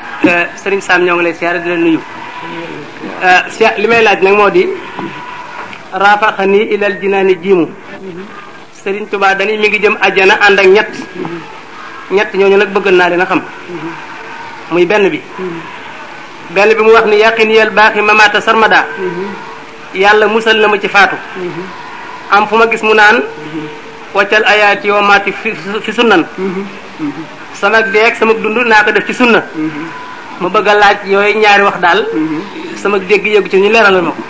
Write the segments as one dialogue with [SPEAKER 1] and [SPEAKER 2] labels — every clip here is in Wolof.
[SPEAKER 1] euh, sëriñ Sam ñoo ngi lay siyaare di la nuyu euh, si li may laaj nag moo di raafaxa nii ilal jinaani jiimu sëriñ Tuubaa dañuy mi ngi jëm àjjana ànd ak ñett ñett ñooñu nag bëgg naa dina xam muy benn bi benn bi mu wax ni yàqin yel baaxi mamaata sarmada yàlla musal na ma ci faatu am fu ma gis mu naan waccal ayaati yoo maati fi fi sunnan sama dee ak sama dund naa ko def ci sunna ma bëgg a laaj yooyu ñaari wax daal sama dégg yëgu ci ñu leeralal ma ko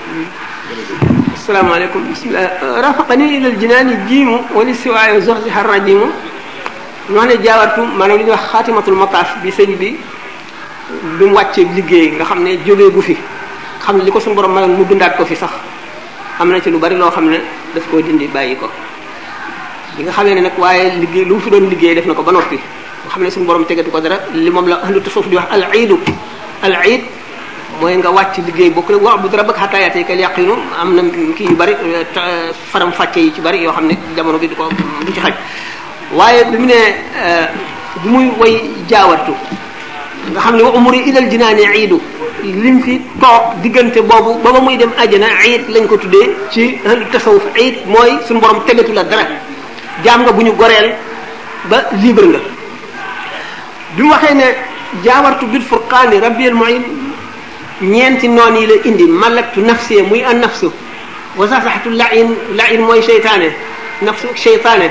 [SPEAKER 2] asalaamaaleykum bismillah rafaqani ilal jinaani jiimu wali siwaayo zox si xarra jiimu ñu wax ne jaawartu maanaam li ñuy wax xaatimatul mataaf bi sëñ bi bi mu wàccee liggéey nga xam ne jógee gu fi xam ne li ko suñu borom mayoon mu dundaat ko fi sax am na ci lu bari loo xam ne daf koo dindi bàyyi ko li nga xamee ne nag waaye liggéey lu mu fi doon liggéey def na ko ba noppi nga xam ne suñu borom tegatu ko dara li moom la ahlu tasawuf di wax al iidu al iid mooy nga wàcc liggéey bokk rek wa'bud rabbaka hatta ya'tiyakal yaqiinu am na kii yu bari euh, euh, faram fàcce yi ci bari yoo xam ne jamono bi du ko du ci xaj waaye bi mu ne euh, bi muy way jaawartu nga xam ne wa umuri ilal jinaani iidu lim fi toog diggante boobu ba ba muy dem àjjana iid lañ ko tuddee ci ahlu tasawuf iid mooy suñu borom tegatu la dara jaam nga bu ñu goreel ba libre nga bi mu waxee ne jaawartu bil furqaani rabbiyal muin ñeenti noon yi la indi malaktu nafsi muy an nafsu wa sasaxtu lain lain mooy seytaane nafsu seytaane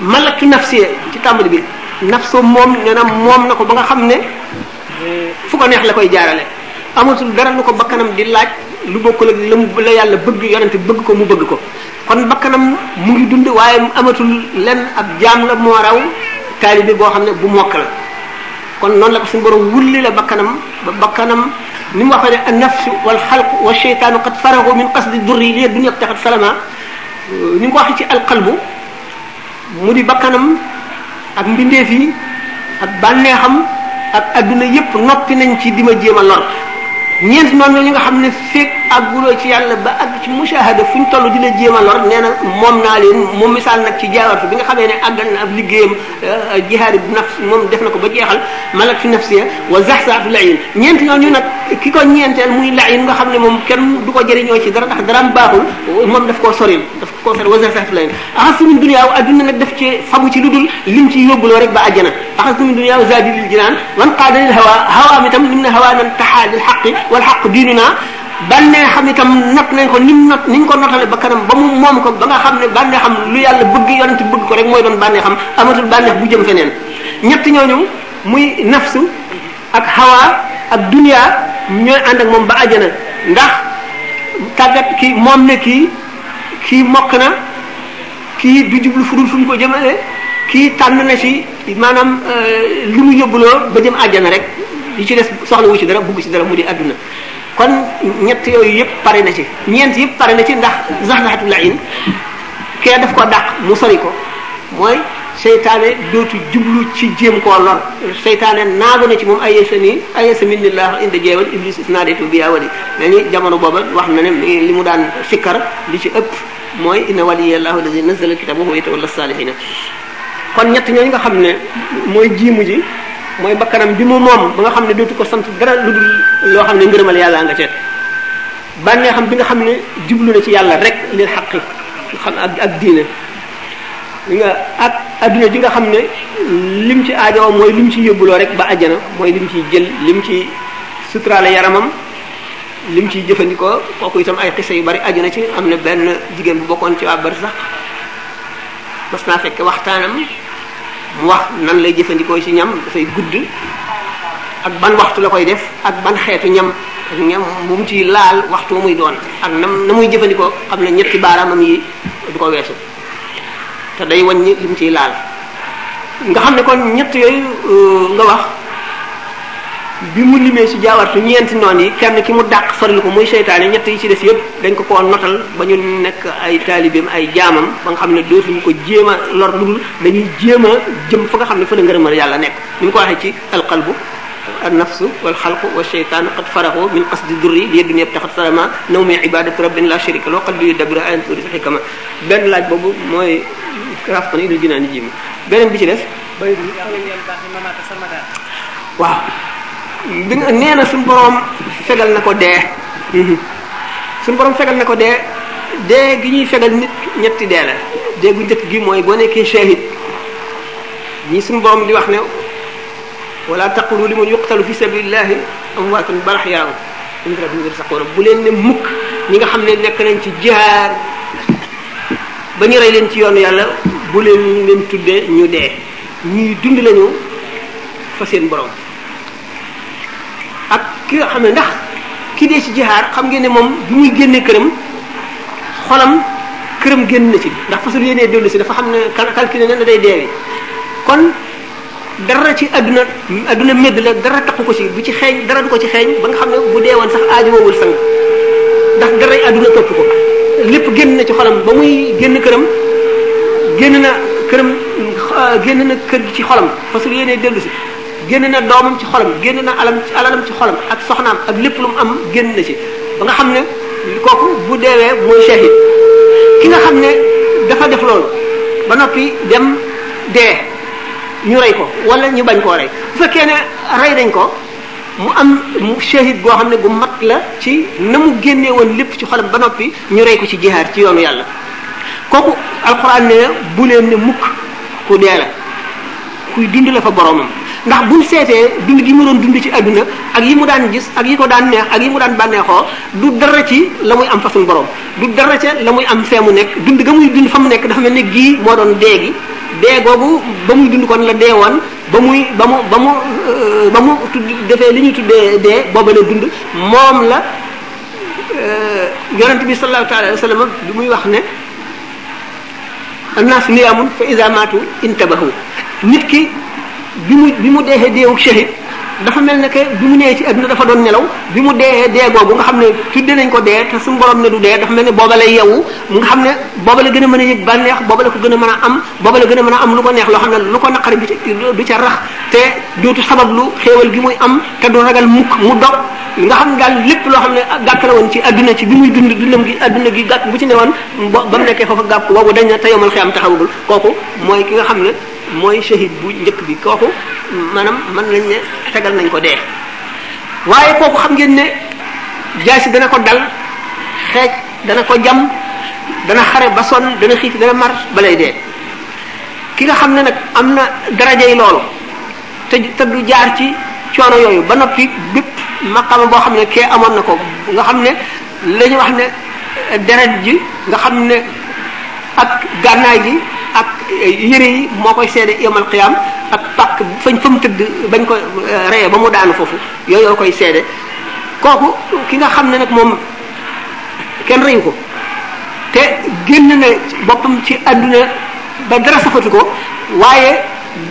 [SPEAKER 2] malaktu nafsi ci tàmbali bi nafsu moom nee na moom na ko ba nga xam ne fu ko neex la koy jaarale amatul dara lu ko bakkanam di laaj lu bokkul ak la mu la yàlla bëgg yonente bëgg ko mu bëgg ko kon bakkanam mu ngi dund waaye amatul lenn ab jaam la moo raw taalibe boo xam ne bu mokk la kon noonu la ko suñu borom wulli la bakkanam ba bakkanam ni mu waxee ne an nafsu wal xalqu wa cheytaanu qad faragu min qasdi durri li dunya taxat salama ni mu ko waxee ci alqalbu mu di bakkanam ak mbindeef yi ak bànneexam ak adduna yépp noppi nañ ci di ma jéem a lor ñeent noonu ñi nga xam ne feeg àgguloo ci yàlla ba àgg ci mushahada fu ñu toll di la jéem a lor nee na moom naa leen moom misaal nag ci jaawatu bi nga xamee ne àggal na ab liggéeyam jihaad bi nafs moom def na ko ba jeexal malak fi nafsiya wa zaxzaatu layin ñeent ñooñu nag ki ko ñeenteel muy layin nga xam ne moom kenn du ko jëriñoo ci dara ndax daraam baaxul moom daf koo soril daf koo soril wa zaxzaatu layin axas min dunya wa adduna nag daf ci fagu ci lu dul lim ci yóbbuloo rek ba àjjana axas min dunya wa zaadi lil jinaan wan qaada lil hawa hawa mi tam lim ne hawa nan taxaa lil xaqi wal xaq diinuna bànnee xam itam not nañ ko nim not niñ ko notale ba kanam ba mu moom ko ba nga xam ne bànnee xam lu yàlla bëgg yonent bëgg ko rek mooy doon bànnee xam amatul bànnee bu jëm feneen ñett ñooñu muy nafsu ak hawa ak dunia ñooy ànd ak moom ba àjjana ndax tàggat ki moom ne kii kii mokk na kii du jublu fu dul fu mu ko jëmale kii tànn na si maanaam li mu yóbbuloo ba jëm àjjana rek li ci des soxla wu ci dara bugg ci dara mu di àdduna kon ñett yooyu yëpp pare na ci ñeent yëpp pare na ci ndax zaxzaxatul ayn kee daf ko dàq mu sori ko mooy seytaane dootu jublu ci jéem koo lor seytaane naago na ci moom ay sami ay sami nillah inda jeewal iblis isnaadatu bi yaa wali mais ni jamono booba wax na ne li mu daan sikkar li ci ëpp mooy inna waliyallahu allazi nazzala alkitaba wa huwa yatawalla salihina kon ñett ñooñu nga xam ne mooy jiimu ji mooy bakkanam bi mu moom ba nga xam ne dootu ko sant dara lu dul loo xam ne ngërëmal yàlla nga ceet bànnee xam bi nga xam ne jublu na ci yàlla rek lil xaqi xam ak ak diine nga ak adduna ji nga xam ne lim ci aajowoo mooy lim ci yóbbuloo rek ba àjjana mooy lim ciy jël lim ci suturaale yaramam lim ciy jëfandikoo kooku itam ay xisa yu bari àjjana ci am na benn jigéen bu bokkoon ci waa bari sax mas naa fekk waxtaanam mu wax nan lay jëfandikoo ci ñam dafay gudd ak ban waxtu la koy def ak ban xeetu ñam ak ñam bu mu ci laal waxtu muy doon ak nam na muy jëfandikoo xam ne ñetti baaraamam yi du ko weesu te day wàññi li mu ciy laal nga xam ne kon ñett yooyu euh, nga wax bi mu limee su jaawartu ñeenti noon yi kenn ki mu dàq soril ko muy seytaane ñett yi ci des yëpp dañ ko koo notal ba ñu nekk ay taalibeem ay jaamam ba nga xam ne dootuñu ko jéem a lor lu dul dañuy jéem a jëm fa nga xam ne fa la ngërëmal yàlla nekk ni mu ko waxee ci alqalbu an nafsu wal xalqu wa sheytaanu qad faraxu min qasdi durri li dunya taxat salama naw mi ibadatu rabbin la sharika loo qalbi yudabiru ayan tuuri xikama benn laaj boobu mooy raaf ko ne idul jinaani jim beneen bi ci des bay bi yàlla ngeen baax ni mamaata sama daal waaw bi nga nee na suñu borom fegal na ko dee mhm. suñu borom fegal na ko dee dee gi ñuy fegal nit ñetti dee la dee gu njëkk gi mooy boo nekkee shahid ñi suñu borom di wax ne wala taqulu liman yuqtalu fi sabilillahi amwaatun bal ahyaa'un inda rabbihim yarzaquun bu leen ne mukk ñi nga xam ne nekk nañ ci jihaar ba ñu rey leen ci yoonu yàlla bu leen ñu leen tuddee ñu dee ñuy dund lañu fa seen borom ak ki nga xam ne ndax ki dee ci jihaar xam ngeen ne moom bi muy génnee këram xolam këram génn na ci ndax fasul yéenee dellu si dafa xam ne calculé na day deewi kon dara ci àdduna àdduna médd la dara takku ko ci du ci xeeñ dara du ko ci xeeñ ba nga xam ne bu dee woon sax aaju woowul sang ndax dara àdduna topp ko lépp génn na ci xolam ba muy génn këram génn na këram génn na kër gi ci xolam parce que yéenee dellu si génn na doomam ci xolam génn na alam ci alalam ci xolam ak soxnaam ak lépp lu mu am génn na ci ba nga xam ne kooku bu deewee mooy shahid ki nga xam ne dafa def loolu ba noppi dem dee ñu rey ko wala ñu bañ koo rey bu fekkee ne rey nañ ko mu am mu shahid boo xam ne bu mat la ci na mu génnee woon lépp ci xolam ba noppi ñu rey ko ci jihaad ci yoonu yàlla kooku alxuraan ne bu leen ne mukk ku dee la kuy dund la fa boromam ndax buñ seetee dund gi mu doon dund ci àdduna ak yi mu daan gis ak yi ko daan neex ak yi mu daan bànneexoo du dara ci la muy am fa suñu borom du dara ca la muy am fee mu nekk dund ga muy dund fa mu nekk dafa mel ne gii moo doon dee gi dee googu ba muy dund kon la dee woon ba muy ba mu ba mu ba mu tudd defee li ñuy tuddee dee booba la dund moom la yonent bi sallallahu alayhi wa sallam bi muy wax ne annaas niyaamun fa iza maatu intabahu nit ki bi mu bi mu deexee deewuk shahid dafa mel ne que bi mu nee ci adduna dafa doon nelaw bi mu dee dee googu nga xam ne tudde nañ ko dee te suñu borom ne du dee dafa mel ne booba lay yeewu mu nga xam ne booba la gën a mën a yëg bànneex booba la ko gën a mën a am booba la gën a mën a am lu ko neex loo xam ne lu ko naqari du ca du ca rax te dootu sabablu xéewal gi muy am te du ragal mukk mu dog nga xam ne daal lépp loo xam ne gàkk la woon ci adduna ci bi muy dund dundam gi adduna gi gàkk bu ci newoon ba ba mu nekkee foofa gàpp boobu dañ na te yomal xiyam taxawagul kooku mooy ki nga xam ne mooy shahid bu njëkk bi kooku maanaam mën nañ ne tegal nañ ko dee waaye kooku xam ngeen ne jaasi dana ko dal xeej dana ko jam dana xare ba sonn dana xiif dana mar balay dee ki nga xam ne nag am na darajay loolu te te du jaar ci coono yooyu ba noppi bépp maqama boo xam ne kee amoon na ko nga xam ne la ñu wax ne deret ji nga xam ne ak gànnaay gi ak yére yi moo koy seede yomal xiyaam ak pàkk fañ fa mu tëdd bañ ko euh, reyee ba mu daanu foofu yooyu koy seede kooku ki nga xam ne nag moom kenn reyu ko te génn na boppam ci àdduna ba dara safatu ko waaye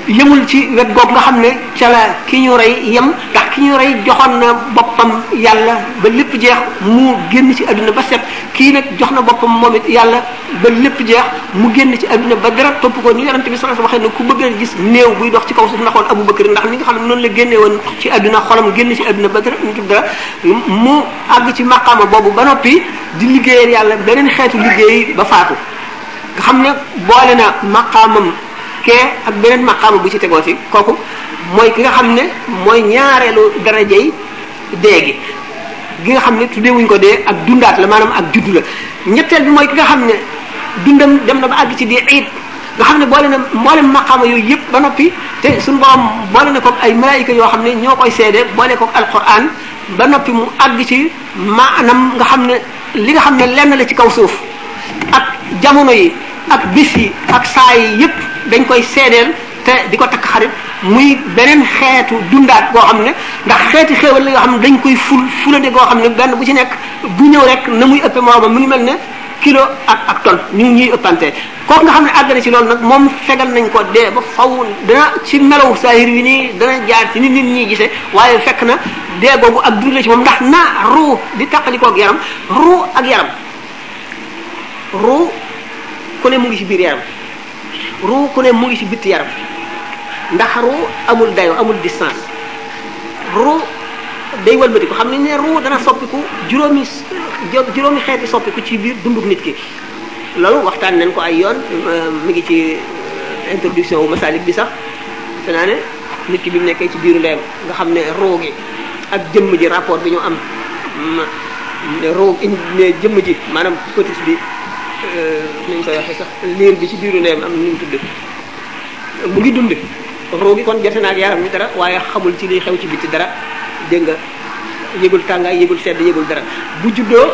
[SPEAKER 2] yemul ci wet googu nga xam ne ca la ki ñu rey yem ndax ki ñu rey joxoon na boppam yàlla ba lépp jeex mu génn ci àdduna ba set kii nag jox na boppam moom it yàlla ba lépp jeex mu génn ci àdduna ba dara topp ko ni yonente bi sallallahu alayhi wasallam waxee ne ku bëgg a gis néew buy dox ci kaw suuf na xool Abu Bakr ndax ni nga xam ne noonu la génnee woon ci àdduna xolam génn ci àdduna ba dara nitub dara mu àgg ci maqaama boobu ba noppi di liggéeyal yàlla beneen xeetu liggéey ba faatu nga xam ne boole na maqaamam kee ak beneen maqaama bu ci tegoo si kooku mooy ki nga xam ne mooy ñaareelu daraja yi dee gi gi nga xam ne tuddee wuñ ko dee ak dundaat la maanaam ak juddu la ñetteel bi mooy ki nga xam ne dundam dem na ba àgg ci di iid nga xam ne boole na mboolem maqaama yooyu yëpp ba noppi te suñu borom boole na ko ay malaayika yoo xam ne ñoo koy seede boole ko alquran ba noppi mu àgg ci maanam nga xam ne li nga xam ne lenn la ci kaw suuf ak jamono yi ak bis yi ak saa yi yépp dañ koy seedeel te di ko takk xarit muy beneen xeetu dundaat goo xam ne ndax xeeti xéewal la yoo xam ne dañ koy ful fulande goo xam ne benn bu ci nekk bu ñëw rek na muy ëppe moomam mu ngi mel ne kilo ak ak ton ñu ngi ñuy ëppante kooku nga xam ne àgg na ci loolu nag moom fegal nañ ko dee ba faw dana ci melow saahir wi nii dana jaar ci nit nit ñi gisee waaye fekk na dee boobu ak dund la ci moom ndax na ruu di tàqalikoog yaram ruu ak yaram ruu ku ne mu ngi ci biir yaram ruu ku ne mu ngi ci bitti yaram ndax ruu amul dayo amul distance ruu day walbati ko xam ne ne ruu dana soppiku juróomi juróomi xeeti soppiku ci biir dundug nit ki loolu waxtaan nañ ko ay yoon euh, mi ngi ci euh, introduction wu masalik bi sax te naa ne nit ki bi mu nekkee ci biiru ndeyam nga xam ne roo gi ak jëmm ji rapport bi ñu am roo ne jëmm ji maanaam fœtus bi euh, ni ñu koy waxee sax liir bi ci biiru ndeyam am nu mu tudd mu ngi dund ruu gi kon jote na ak yaram mi dara waaye xamul ci liy xew ci bitti dara dégg nga yëgul tàngaay yëgul sedd yëgul dara bu juddoo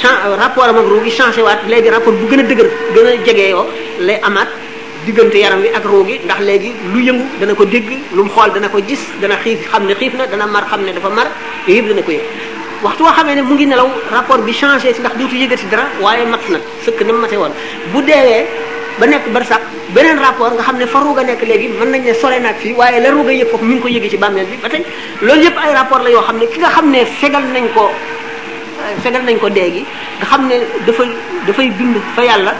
[SPEAKER 2] chan rapport am ak ruu gi changé waat léegi rapport bu gën a dëgër gën a jege yoo lay amaat diggante yaram wi ak ruu gi ndax léegi lu yëngu dana ko dégg lu mu xool dana ko gis dana xiif xam ne xiif na dana mar xam ne dafa mar yooyu yëpp dana ko yëg waxtu woo xamee ne mu ngi nelaw rapport bi changé si ndax dootu yëgati dara waaye mat na sëkk na mu mate woon bu deewee ba nekk barsax beneen rapport nga xam ne fa ruuga nekk léegi mën nañ ne sore naag fii waaye la ruuga yëg foofu mi ngi ko yëgi ci bàmmeel bi ba tey loolu yëpp ay rapport la yoo xam ne ki nga xam ne fegal nañ ko fegal nañ ko dee gi nga xam ne dafa dafay dund fa yàlla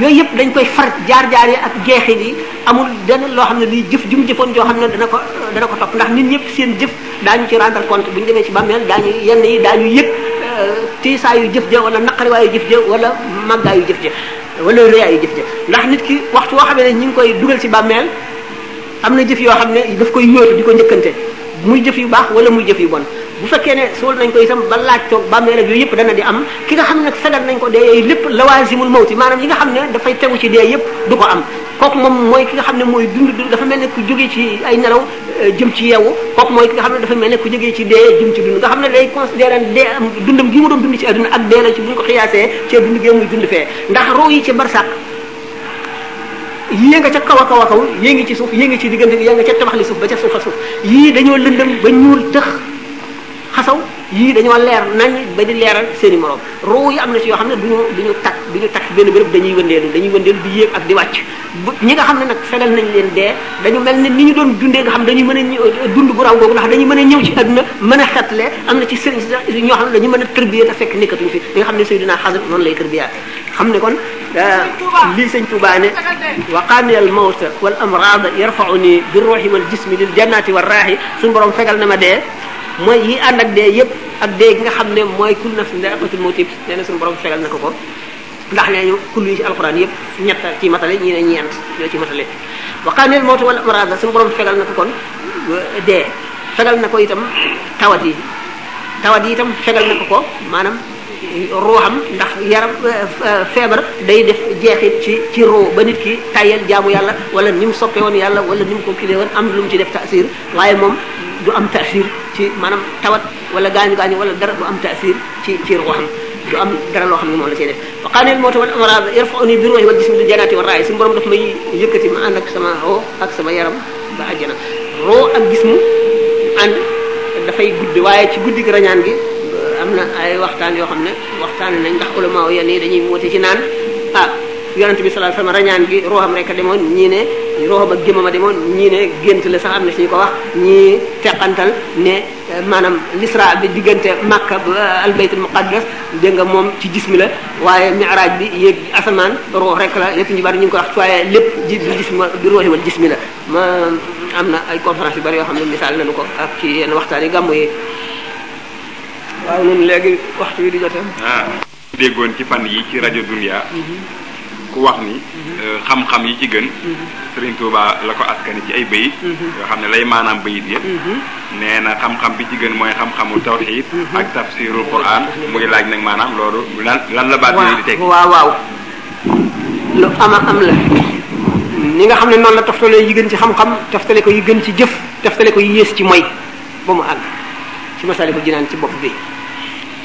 [SPEAKER 2] yooyu yëpp dañ koy far jaar-jaar yi ak jeexit yi amul benn loo xam ne lii jëf ju mu jëfoon joo xam ne dana ko dana ko topp ndax nit ñëpp seen jëf daañu ci rendre compte bu ñu demee ci bàmmeel daañu yenn yi daañu yëg tiisaayu jëf ja wala naqariwaayu jëf ja wala màggaayu jëf ja wala réyaayu jëf ja ndax nit ki waxtu woo xamee ne ñu ngi koy dugal ci bàmmeel am na jëf yoo xam ne daf koy yóotu di ko njëkkante muy jëf yu baax wala muy jëf yu bon bu fekkee ne suul nañ ko itam ba laaj toog bàmmeel ak yooyu yëpp dana di am ki nga xam ne nag fegal nañ ko dee yooyu lépp lawaasimul mawti maanaam yi nga xam ne dafay tegu ci dee yëpp du ko am kooku moom mooy ki nga xam ne mooy dund dund dafa mel ne ku jóge ci ay nelaw jëm ci yeewu kooku mooy ki nga xam ne dafa mel ne ku jógee ci dee jëm ci dund nga xam ne day considéré dee am dundam gi mu doon dund ci àdduna ak dee la ci bu ñu ko xiyaasee ci dund gee muy dund fee ndax roo yi ci barsàq yée nga ca kaw a kaw a kaw yée ngi ci suuf yée ngi ci diggante bi yée nga ca tabax li suuf ba ca suuf a suuf yii dañoo lëndëm ba ñuul tëx xasaw yii dañoo leer nañ ba di leeral seen i morom ruu yi am na si yoo xam ne duñu duñu takk duñu takk benn béréb dañuy wëndeelu dañuy wëndeelu di yéeg ak di wàcc ñi nga xam ne nag fegal nañ leen dee dañu mel ne ni ñu doon dundee nga xam dañuy mën a dund bu raw boobu ndax dañuy mën a ñëw ci àdduna mën a xetle am na ci sëriñ si sax ñoo xam ne dañu mën a tërbiya te fekk nekkatuñu fi li nga xam ne Seydina Xasar noonu lay tërbiya xam ne kon euh, lii sëñ Tuubaa ne wa qaani al mawta wal amraada yarfauni bi ruuxi wal jismi lil jannaati war raaxi suñu borom fegal na ma dee mooy yi ànd ak dee yépp ak dee gi nga xam ne mooy kullu nafsin daa'iqatul mawt yëpp nee na suñu borom fegal na ko ko ndax nee ñu kullu yi ci alxuraan yëpp ñett ci matale ñii ne ñeent ñoo ci matale waqaanil mawtu wal amraad suñu borom fegal na ko kon dee fegal na ko itam tawat yi tawat yi itam fegal na ko ko maanaam ruuxam ndax yaram feebar day def jeexit ci ci ruu ba nit ki tayel jaamu yàlla wala ni mu soppe woon yàlla wala ni mu ko kilee woon am lu mu ci def taasir waaye moom du am taasir ci maanaam tawat wala gaañu gaañu wala dara du am taasir ci ci ruuxam du am dara loo xam ne moom la cay def wa qaanil mawta wal amraad yarfa'uni bi ruuhi wal jismi bil jannati wa raay suñu borom daf may yëkkati ma ànd ak sama roo ak sama yaram ba àjjana roo ak jismu ànd dafay guddi waaye ci guddi gi rañaan gi am na ay waxtaan yoo xam ne waxtaan nañ ndax ulama yenn yi dañuy woote ci naan ah yonent bi sallallahu alayhi wasallam rañaan gi ruuxam rek a demoon ñii ne ruuxam ak jëmmam a demoon ñii ne gént la sax am na suñu ko wax ñii teqantal ne eh, maanaam l'isra bi diggante Makka ba albaytul muqaddas dégg nga moom ci gis mi la waaye mi'raj bi yéeg asamaan ruux rek la yëpp ñu bari ñu ngi ko wax waaye lépp ji bi gis ma bi ruuxi wal gis mi la ma am na ay conférence yu bari yoo xam ne misaal nañu ko ak ci yenn waxtaan yi gàmmu yi waaw ñun léegi waxtu wi di jote
[SPEAKER 3] ah. déggoon ci fan yi ci rajo Dunia ku wax ni euh, xam-xam yi ci gën Serigne Touba la ko askani ci ay bayit yoo xam ne lay maanaam bayit ya nee na xam-xam bi ci gën mooy xam-xamu tawxiid ak tafsirul quran mu ngi laaj nag maanaam loolu lan lan la baat yooyu di teg
[SPEAKER 2] waaw waaw lu ama am la ni nga xam ne noonu la toftale yi gën ci xam-xam toftale ko yi gën ci jëf toftale ko yi yées ci moy ba mu àgg ci masali ko jinaan ci bopp bi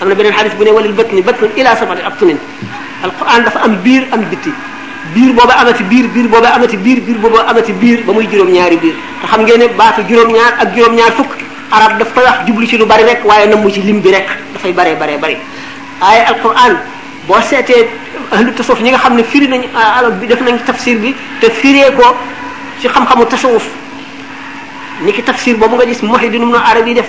[SPEAKER 2] am na beneen xadis bu ne walil bët ni bët ila sabati ab tunin alquran dafa am biir am bitti biir booba amati biir biir booba amati biir biir booba amati biir ba muy juróom-ñaari biir te xam ngeen ne baatu juróom-ñaar ak juróom-ñaar fukk arab daf koy wax jublu ci lu bari rek waaye namu ci lim bi rek dafay baree baree bari waaye alquran boo seetee ahlu tasawuf ñi nga xam ne firi nañ ah, alal bi def nañ tafsir bi te firee ko ci xam-xamu tasawuf ni ki tafsir boobu nga gis Muhyiddin Ibn Arabi def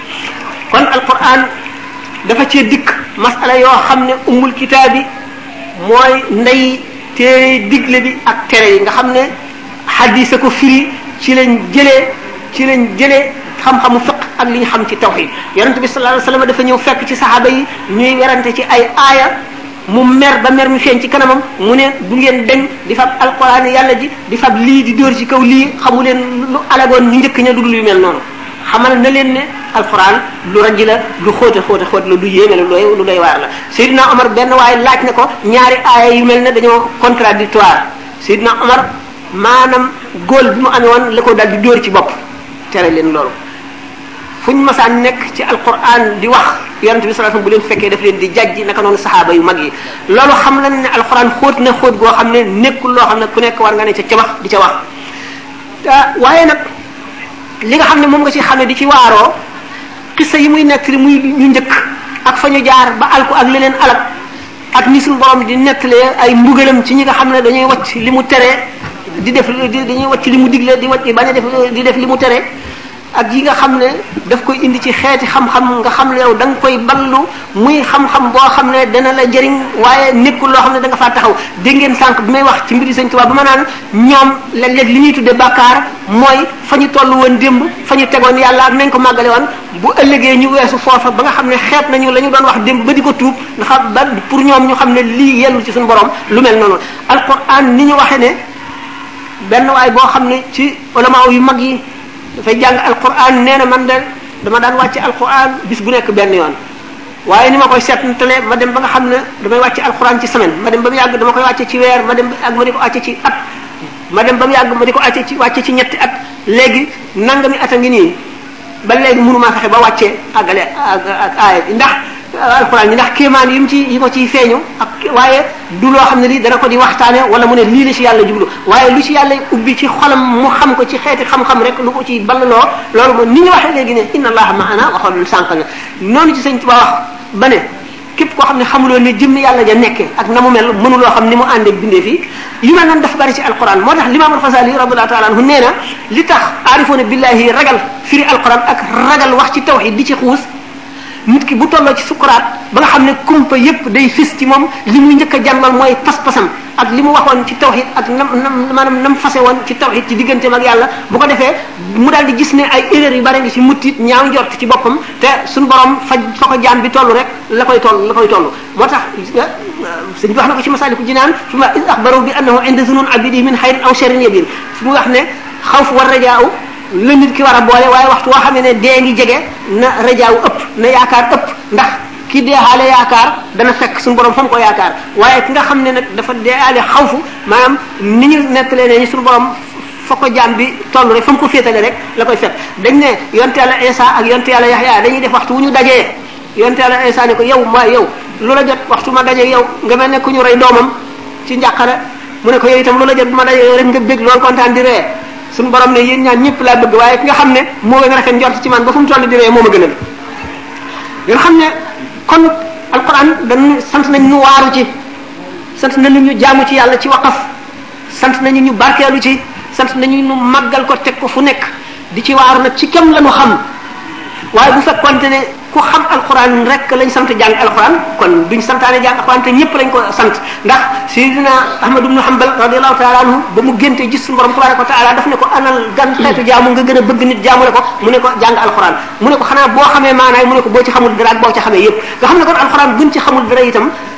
[SPEAKER 2] kon alquran dafa cee dikk masala yoo xam ne umul kitaab bi mooy ndey téere digle bi ak tere yi nga xam ne xadisa ko firi ci lañ jëlee ci lañ jëlee xam-xamu fiq ak li ñu xam ci tawxid yonent bi sallallahu alayhi wasallam dafa ñëw fekk ci saxaaba yi ñuy werante ci ay aaya mu mer ba mer mi feeñ ci kanamam mu ne du ngeen deñ di fab alquran yàlla ji di fab lii di dóor ci kaw lii xamu leen lu alagoon ñu njëkk ña dudul yu mel noonu xamal na leen ne alquran lu raj la lu xóote xóote xóot la lu yéeme la looy lu doy waar la Seydina Omar benn waaye laaj na ko ñaari aaya yu mel ne dañoo contradictoire Seydina Omar maanaam góol bi mu amee woon la ko dal di dóor ci bopp tere leen loolu fu ñu masaan nekk ci alquran di wax yonente bi sallallahu alayhi wasallam bu leen fekkee daf leen di jajji naka noonu saxaaba yu mag yi loolu xam nañ ne alquran xóot na xóot goo xam ne nekkul loo xam ne ku nekk war nga ne ca ca wax di ca wax waaye nag li nga xam ne moom nga ci xame di ci waaroo xissa yi muy nettali muy ñu njëkk ak fa ñu jaar ba alku ak leneen alak ak ni suñu borom di nettalee ay mbugalam ci ñi nga xam ne dañuy wacc li mu tere di def di dañuy wacc li mu digle di wacc bañ a def di def li mu tere ak yi nga xam ne daf koy indi ci xeeti xam-xam nga xam ne yow da nga koy ballu muy xam-xam boo xam ne dana la jëriñ waaye nekkul loo xam ne da nga faa taxaw dégg ngeen sànq bi may wax ci mbiri Sëñ Tuubaa ba ma naan ñoom léeg-léeg li ñuy tuddee bàkkaar mooy fa ñu toll woon démb fa ñu tegoon yàlla ak nañ ko màggale woon bu ëllëgee ñu weesu foofa ba nga xam ne xeet nañu la ñu doon wax démb ba di ko tuub nga xam ba pour ñoom ñu xam ne lii yellu ci suñu borom lu mel noonu alquran ni ñu waxee ne benn waay boo xam ne ci ulama yu mag yi dafay jàng alquran nee na man de dama daan wàcc alquran bis bu nekk benn yoon waaye ni ma koy seetantale ma dem ba nga xam ne damay wàcc alquran ci semaine ma dem ba mu yàgg dama koy wàcce ci weer ma dem ba yàgg ma di ko wàcce ci at ma dem ba mu yàgg ma di ko wàcce ci wàcce ci ñetti at léegi nangami at a ngi nii ba léegi mënu maa fexe ba wàcce àggale ak ak aaya bi ndax alxuraan yi ndax kéemaan yi mu ci yi ko ciy feeñu ak waaye du loo xam ne lii dana ko di waxtaane wala mu ne lii la ci yàlla jublu waaye lu ci yàlla ubbi ci xolam mu xam ko ci xeeti xam-xam rek lu ko ci ballaloo loolu moom ni ñu waxee léegi ne inna allaha maana waxoon lu sànq la noonu ci sëñ Tuba wax ba ne képp koo xam ne xamuloo ne jëmm yàlla ja nekkee ak na mu mel mënuloo xam ni mu ànd ak bindee fii yu mel noonu dafa bari ci alquran moo tax limaam alxasali radiallahu taala anhu nee na li tax aarifoona billahi ragal firi alquran ak ragal wax ci tawxid di ci xuus nit ki bu tolloo ci sukuraat ba nga xam ne kumpa yépp day fis ci moom li muy njëkk a jàngal mooy pas-pasam ak li mu waxoon ci tawxid ak nam nam maanaam nam fase woon ci tawxid ci digganteem ak yàlla bu ko defee mu daal di gis ne ay erreurs yu bare ngi ci muttit ñaaw njort ci boppam te suñu borom faj fa ko jaam bi toll rek la koy toll la koy toll moo tax gis nga sëñ bi wax na ko ci masaliku jinaan fi mu wax is axbaru bi annahu inda zunun abidi min xayrin aw sharin yabin fi mu wax ne xawf war rajaa la nit ki war a boole waaye waxtu woo xam ne dee ngi jege na rajaaw ëpp na yaakaar ëpp ndax ki deexaale yaakaar dana fekk suñu borom fa mu ko yaakaar waaye ki nga xam ne nag dafa deexaale xawfu maanaam ni ñu nettalee ne ñu suñu borom fa ko jaam bi toll rek fa mu ko féetale rek la koy fekk dañ ne yonte yàlla Isa ak yonte yàlla Yaxya dañuy def waxtu wu ñu dajee yonte yàlla Isa ne ko yow maa yow lu la jot waxtu ma daje yow nga mel ne ku ñu rey doomam ci njàqare mu ne ko yow itam lu la jot bu ma daje yow rek nga bég loolu kontaan di ree suñu borom ne yéen ñaan ñëpp laa bëgg waaye ki nga xam ne moo gën a rafet njort ci man ba fu mu toll di ree moo ma gënal ngeen xam ne kon alquran dañ sant nañ ñu waaru ci sant nañ ñu jaamu ci yàlla ci waqaf sant nañu ñu barkeelu ci sant nañu ñu màggal ko teg ko fu nekk di ci waaru nag ci kem la ñu xam waaye bu fekkoonte ne ku xam alquran rek lañ sant jàng alquran kon duñ santaane jàng alquran te ñëpp lañ ko sant ndax sidina ahmad ibn hanbal radiallahu taala anhu ba mu génte gis suñu borom tabaraka wa taala daf ne ko anal gan xeetu jaamu nga gën a bëgg nit jaamu ne ko mu ne ko jàng alquran mu ne ko xanaa boo xamee maanaay mu ne ko boo ci xamul dara ak boo ci xamee yëpp nga xam ne kon alquran buñ ci xamul dara itam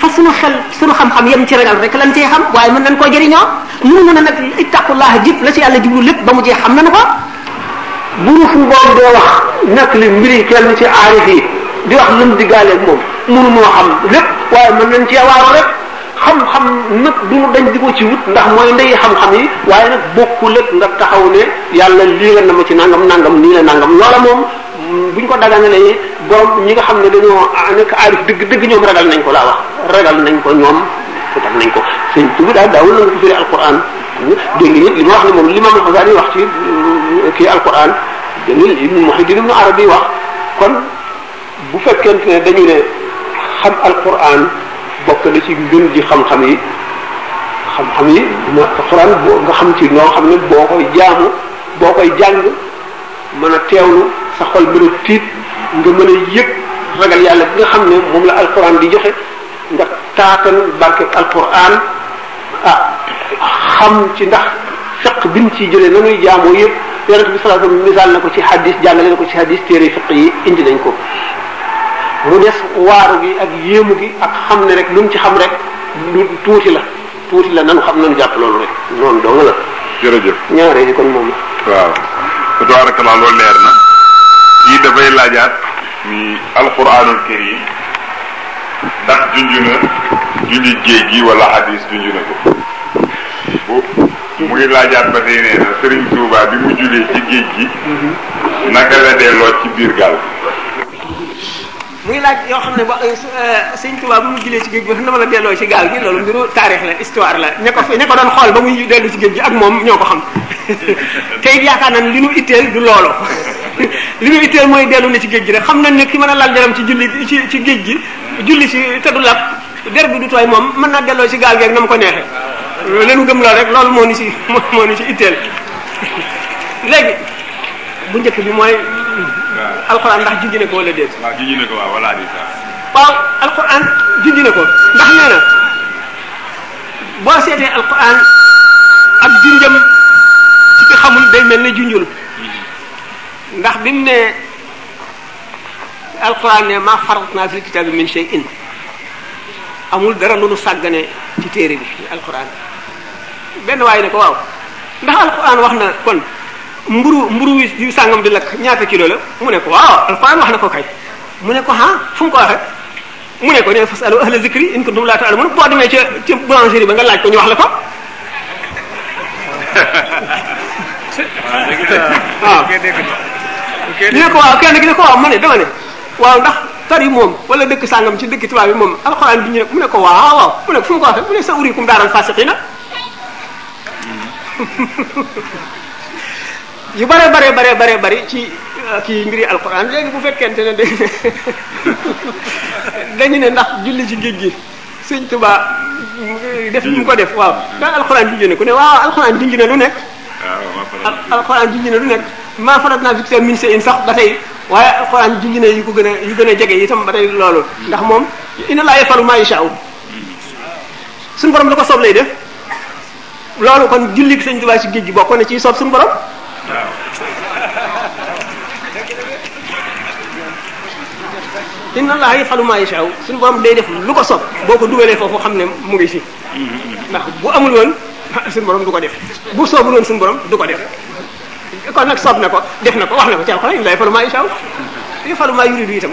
[SPEAKER 2] fa sunu xel sunu xam-xam yem ci ragal rek lan cee xam waaye mën nañ koo jëriñoo mënu mën a nag ittaqullah jëpp la ci yàlla jublu lépp ba mu jeex xam nañu ko
[SPEAKER 4] bu ñu fu boobu dee wax nekk li mbiri kenn ci aarif yi di wax lu mu diggaale ak moom mënu moo xam lépp waaye mën nañ cee waaru rek xam-xam nag du mu dañ di ko ci wut ndax mooy ndey xam-xam yi waaye nag bokku lépp nga taxaw ne yàlla lii la na ma ci nangam nangam nii la nangam loola moom buñ ko daganalee borom ñi nga xam ne dañoo nekk aarif dëgg dëgg ñoom ragal nañ ko laa wax ragal nañ ko ñoom ragal nañ ko sëñ tubi daal daawul na nga ko firi alquran dégg nga li ma wax ne moom li ma ma xasaani wax ci kii alquran dégg nga li Muhyiddin Ibn Arabi wax kon bu fekkente ne dañu ne xam alquran bokk na ci ngën ji xam-xam yi xam-xam yi ma alquran boo nga xam ci noo xam ne boo koy jaamu boo koy jàng mën a teewlu sa xol mën a tiit nga mën a yëg ragal yàlla bi nga xam ne moom la alquran di joxe nga taatan barke alquran ah xam ci ndax fiq bi ñu ciy jëlee na muy jaamoo yëpp yonent bi sallallahu alayhi wasallam misaal na ko ci hadis jàngale na ko ci hadis téere fiq yi indi nañ ko mu des waaru gi ak yéemu gi ak xam ne rek lu mu ci xam rek lu tuuti la tuuti la nanu xam nanu jàpp loolu rek noonu dong la
[SPEAKER 3] jërëjëf
[SPEAKER 4] ñaaree bi kon moom la
[SPEAKER 3] waaw fa tabarakallah loolu leer na kii dafay laajaat ni alquranul karim ndax junj na julli géej gi wala hadis junj na ko bu muy laajaat ba tey nee na Serigne Touba bi mu jullee ci géej gi naka la delloo ci biir gaal
[SPEAKER 2] muy laaj yoo xam ne ba euh, euh, sëñ Tuubaa bu mu jëlee ci géej gi na ma la delloo ci gaal gi loolu mbiru taarix la histoire la ña ko ña ko doon xool ba muy dellu ci géej gi ak moom ñoo ko xam te it yaakaar nañ li nu itteel du loolu li nu itteel mooy dellu na ci géej gi rek xam nañ ne ki mën a lal jaram ci julli ci ci géej gi julli si te du lab der bi du tooy moom mën naa delloo ci gaal gi ak na mu ko neexee leenu gëm loolu rek loolu moo ni si moo ni si itteel léegi bu njëkk bi mooy alxuraan ndax junj na ko wala déet
[SPEAKER 3] waaw junj na ko waaw wala di sax
[SPEAKER 2] waaw alxuraan junj na ko ndax nee na boo seetee alxuraan ak junjam ci ki xamul day mel ne junjul ndax bi mu ne alxuraan ne maa faratnaa fil kitaabi min shay'in amul dara lu nu sàggane ci téere bi alxuraan benn waaye ne ko waaw ndax alxuraan wax na kon mburu mburu wi yu sàngam di lakk ñaata kilo la mu ne ko waaw alquran wax na ko kay mu ne ko ah fu mu ko waxee mu ne ko ne fasalu ahla zikri in kuntum la ta'lamun boo demee ca ca boulangerie ba nga laaj ko ñu wax la ko waaw ñu ne ko waaw kenn gi ne ko waaw ma ne dama ne waaw ndax Paris moom wala dëkk sàngam ci dëkk tubaab yi moom alxuraan bi ñu ne mu ne ko waaw waaw mu ne ko fu mu ko waxee mu ne sa urikum daaral fasiqina yu bare bare bare bare bari ci euh, kii mbiri alquran léegi bu fekkente ne dañ dañu ne ndax julli ci géej gi sëñ Tuubaa def ñu ko def waaw ndax alquran junj na ku ne waaw alquran junj na lu nekk alquran junj na lu nekk maa farat naa fi min shay'in sax ba tey waaye alquran junj na yu ko gën a yu gën a jege itam ba tey loolu ndax moom inna laa yafalu maa yashaa'u suñu borom lu ko soob lay def loolu kon julli gi sëñ Tuubaa ci géej gi bokkoon na ci soob suñu borom inna allaha yafalu ma yashaa suñu borom day def lu ko soob boo ko dugalee foofu xam ne mu ngi fi ndax bu amul woon suñu borom du ko def bu soobul woon suñu borom du ko def kon nag soob na ko def na ko wax na ko ci alxuraan inna allaha yafalu ma yashaa yafalu ma yuridu itam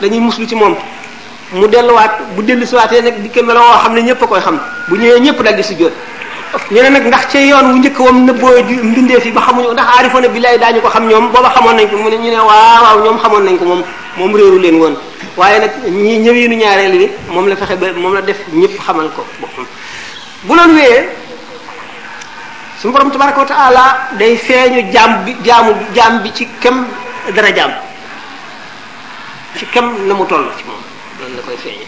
[SPEAKER 2] dañuy muslu ci moom mu delluwaat bu dellu siwaatee nag di ko melo woo xam ne ñëpp a koy xam bu ñëwee ñëpp dal di sujjóot ñu ne nag ndax ci yoon wu njëkk wam nëbboo ju mbindee fi ba xamuñu ndax aarifoona billaay daañu ko xam ñoom booba xamoon nañ ko mu ne ñu ne waaw waaw ñoom xamoon nañ ko moom moom réeru leen woon waaye nag ñi ñëwiinu ñaareel yi moom la fexe ba moom la def ñëpp xamal ko boppam bu loolu wéyee suñu borom tabaraka wa taala day feeñu jaam bi jaamu jaam bi ci kem dara jaam ci kem na mu toll ci moom noonu la koy feeñe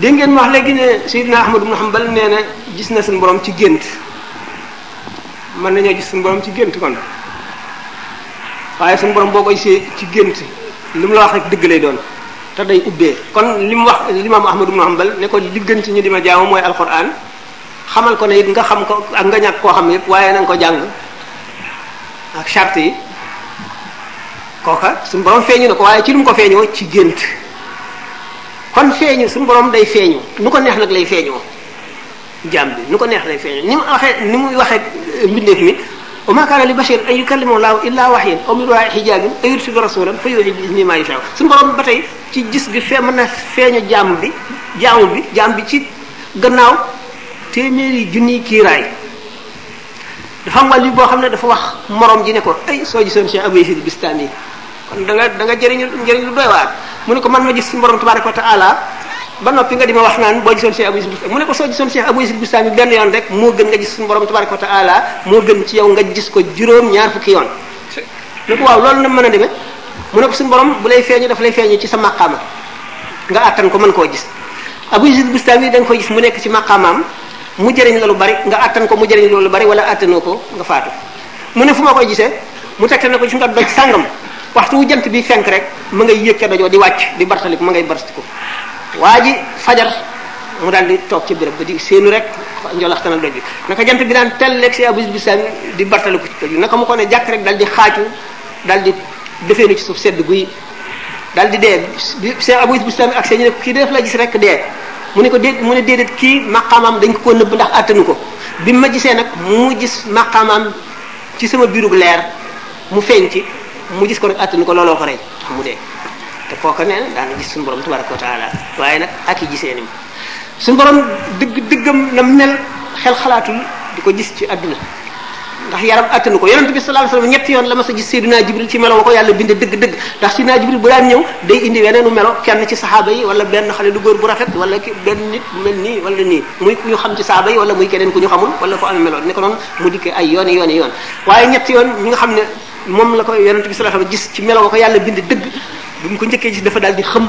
[SPEAKER 2] dégg ngeen wax léegi ne Seydina Ahmad ibn Hanbal nee na gis na suñu borom ci gént mën nañoo gis suñu borom ci gént kon waaye suñu borom boo koy see ci gént li mu la wax rek dëgg lay doon te day ubbee kon li mu wax limaam Ahmad ibn Hanbal ne ko li gën ci ñu di ma jaamu mooy alquran xamal ko ne it nga xam ko ak nga ñàkk koo xam yëpp waaye na ko jàng ak charte yi kooka suñu borom feeñu na ko waaye ci lu mu ko feeñoo ci gént kon feeñu suñu borom day feeñu nu ko neex nag lay feeñoo jaam bi nu ko neex lay feeñoo ni mu waxee ni muy waxee euh, mbindeef mi wa ma kaana li bashar an yukallimahu llaahu illaa wahyan aw min waraa'i hijaabin aw yursila rasuulan fa yuuhii bi iznihi maa yashaa suñu borom ba tey ci gis gi fee mën na feeñu jaam bi jaamu bi jaam bi ci gannaaw téeméeri junniy kiiraay dafa am wàllu boo xam ne dafa wax moroom ji ne ko ay soo gisoon Cheikh Abou Yazid Bistami kon da nga da nga jëriñu njëriñ lu doy waar mu ne ko man ma gis suñu borom tabaraka wa taala ba noppi nga di ma wax naan boo gisoon Cheikh Abou Yazid Bistami mu ne ko soo gisoon Cheikh Abou Yazid Bistami benn yoon rek moo gën nga gis suñu borom tabaraka wa taala moo gën ci yow nga gis ko juróom ñaar fukki yoon ne ko waaw loolu na mën a demee mu ne ko suñu borom bu lay feeñu daf lay feeñu ci sa maqaama nga àttan ko mën koo gis Abu Yazid Bustami da nga koy gis mu nekk ci maqaamaam mu jëriñ la lu bari nga attan ko mu jëriñ loolu lu bari wala attanoo ko nga faatu mu ne fu ma koy gisee mu tegte na ko ci nga doj sàngam waxtu wu jant bi fenk rek ma ngay yëg ca dojoo di wàcc di bartaliku ma ngay bartaliku waa ji fajar mu daal di toog ci béréb ba di seenu rek njolaxtanal doj bi naka jant bi daan tel rek si Abu Yazid Bustami di bartaliku ci doj bi naka mu ko ne jàkk rek daal di xaaju daal di defeenu ci suuf sedd guy dal di dee bi Cheikh Abou Is Bustami ak seen kii def la gis rek dee mu ne ko déet mu ne déedéet kii maqaamam dañ ko ko nëbb ndax attanu ko bi ma gisee nag mu gis maqaamam ci sama biirug leer mu feeñ ci mu gis ko nag attanu ko looloo ko rey mu dee te kooka nee na daan gis suñu borom tabaraka wa taala waaye nag ak i gisee ni suñu borom dëgg dëggam na mel xel xalaatul di ko gis ci àdduna ndax yaram attanu ko yonent bi sallallahu alayhi wasallam ñetti yoon la ma sa gis Seydina Jibril ci melo wa ko yàlla binde dëgg-dëgg ndax Seydina Jibril bu daan ñëw day indi weneenu melo kenn ci saxaaba yi wala benn xale lu góor bu rafet wala ki benn nit bu mel nii wala nii muy ku ñu xam ci saxaaba yi wala muy keneen ku ñu xamul wala ko amee melo ne ko noonu mu dikkee ay yoon yoon yoon waaye ñetti yoon ñi nga xam ne moom la ko yonent bi sallallahu alayhi wasallam gis ci melo wa ko yàlla binde dëgg bi mu ko njëkkee gis dafa daal di xëm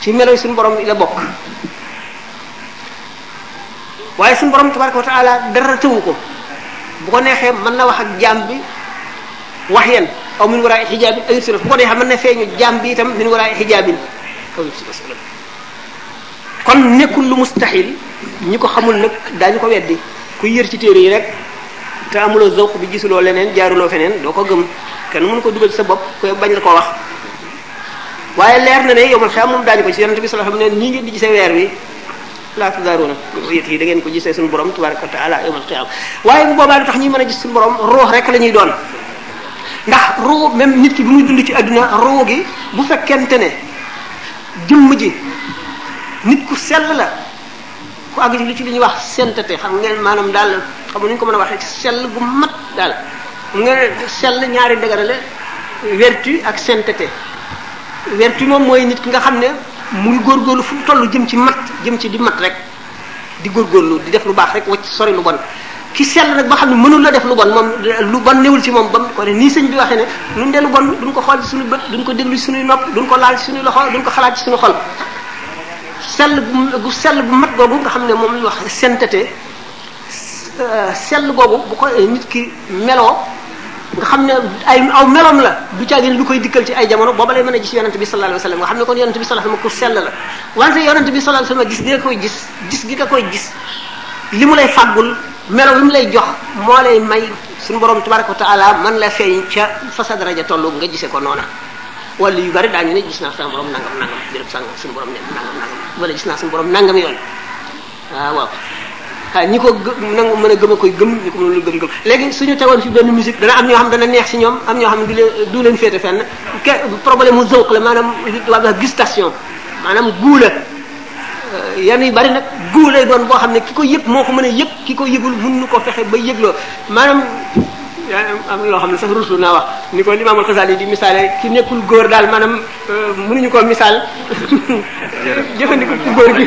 [SPEAKER 2] ci meloy suñu borom yi la bokk waaye suñu borom tabaraka wa taala dara tëwu ko bu ko neexee mën na wax ak jaam bi wax yan aw min waraay xijaabin ayut si bu ko neexee mën na feeñu jaam bi itam min waraay xijaabin ayut si kon nekkul lu mustaxil ñi ko xamul nag daañu ko weddi ku yër ci téere yi rek te amuloo zawq bi gisuloo leneen jaaruloo feneen doo ko gëm kenn mënu ko dugal sa bopp koy bañ la ko wax waaye leer na ne yomal xew moom daañu ko ci yonent bi sallallahu alayhi wasallam ne nii ngeen di gisee weer wi laa tudaaruuna yët yi da ngeen ko gisee suñu borom tabaraka wa taala yomal xew waaye bu boobaa lu tax ñuy mën a gis suñu borom ruux rek la ñuy doon ndax ruux même nit ki bu muy dund ci adduna ruux gi bu fekkente ne jëmm ji nit ku sell la ku àgg ci li ci li ñuy wax sainteté xam ngeen maanaam daal xam nu ñu ko mën a waxee ci sell gu mat daal mu nga sell ñaari dëgëra la vertu ak sainteté vertu moom mooy nit ki nga xam ne mu ngi góorgóorlu fu mu toll jëm ci mat jëm ci di mat rek di góorgóorlu di def lu baax rek wacc sori lu bon ki sell nag ba xam ne mënul la def lu bon moom lu bon newul ci moom ba mu ko ne nii sëñ bi waxee ne nun de lu bon duñ ko xool ci suñu bët duñ ko déglu ci suñuy nopp duñ ko laal ci suñuy loxo duñ ko xalaat ci suñu xol sell bu sell bu mat boobu nga xam ne moom la wax sainteté euh, sell boobu bu ko euh, nit ki meloo nga xam ne ay aw meloom la du caagin lu koy dikkal ci ay jamono booba lay mën a gis yonent bi sallallahu alayhi wasallam nga xam ne kon yonent bi sallallahu alayhi wasallam ku sell la wante yonent bi sallallahu alayhi wasallam gis gi nga koy gis gis gi nga koy gis li mu lay fàggul melo li mu lay jox moo lay may suñu borom tabaraka wa taala man la feeñ ca fa sa daraja tollu nga gisee ko noona wala yu bari daañu ne gis naa sama borom nangam nangam béréb sàngam suñu borom ne nangam nangam wala gis naa suñu borom nangam yoon waaw waaw ah ñi ko gë nangu mën a gëm a koy gëm ñi ko mën a gëm gëm léegi suñu tegoon fi benn musique dana am ñoo xam dana neex si ñoom am ñoo xam ne du leen du leen féete fenn ke problème mu zawq la maanaam li tubaab la gustation maanaam goût la euh, yan yu bari nag guu lay doon boo xam ne ki ko yëg moo ko mën a yëg ki ko yëgul mun nu ko fexe ba yëgloo maanaam am loo xam ne sax rusul naa wax ni ko limaamul Xasaali di misaale ki nekkul góor daal maanaam euh, mënuñu koo misaal jëfandiku ku góor gi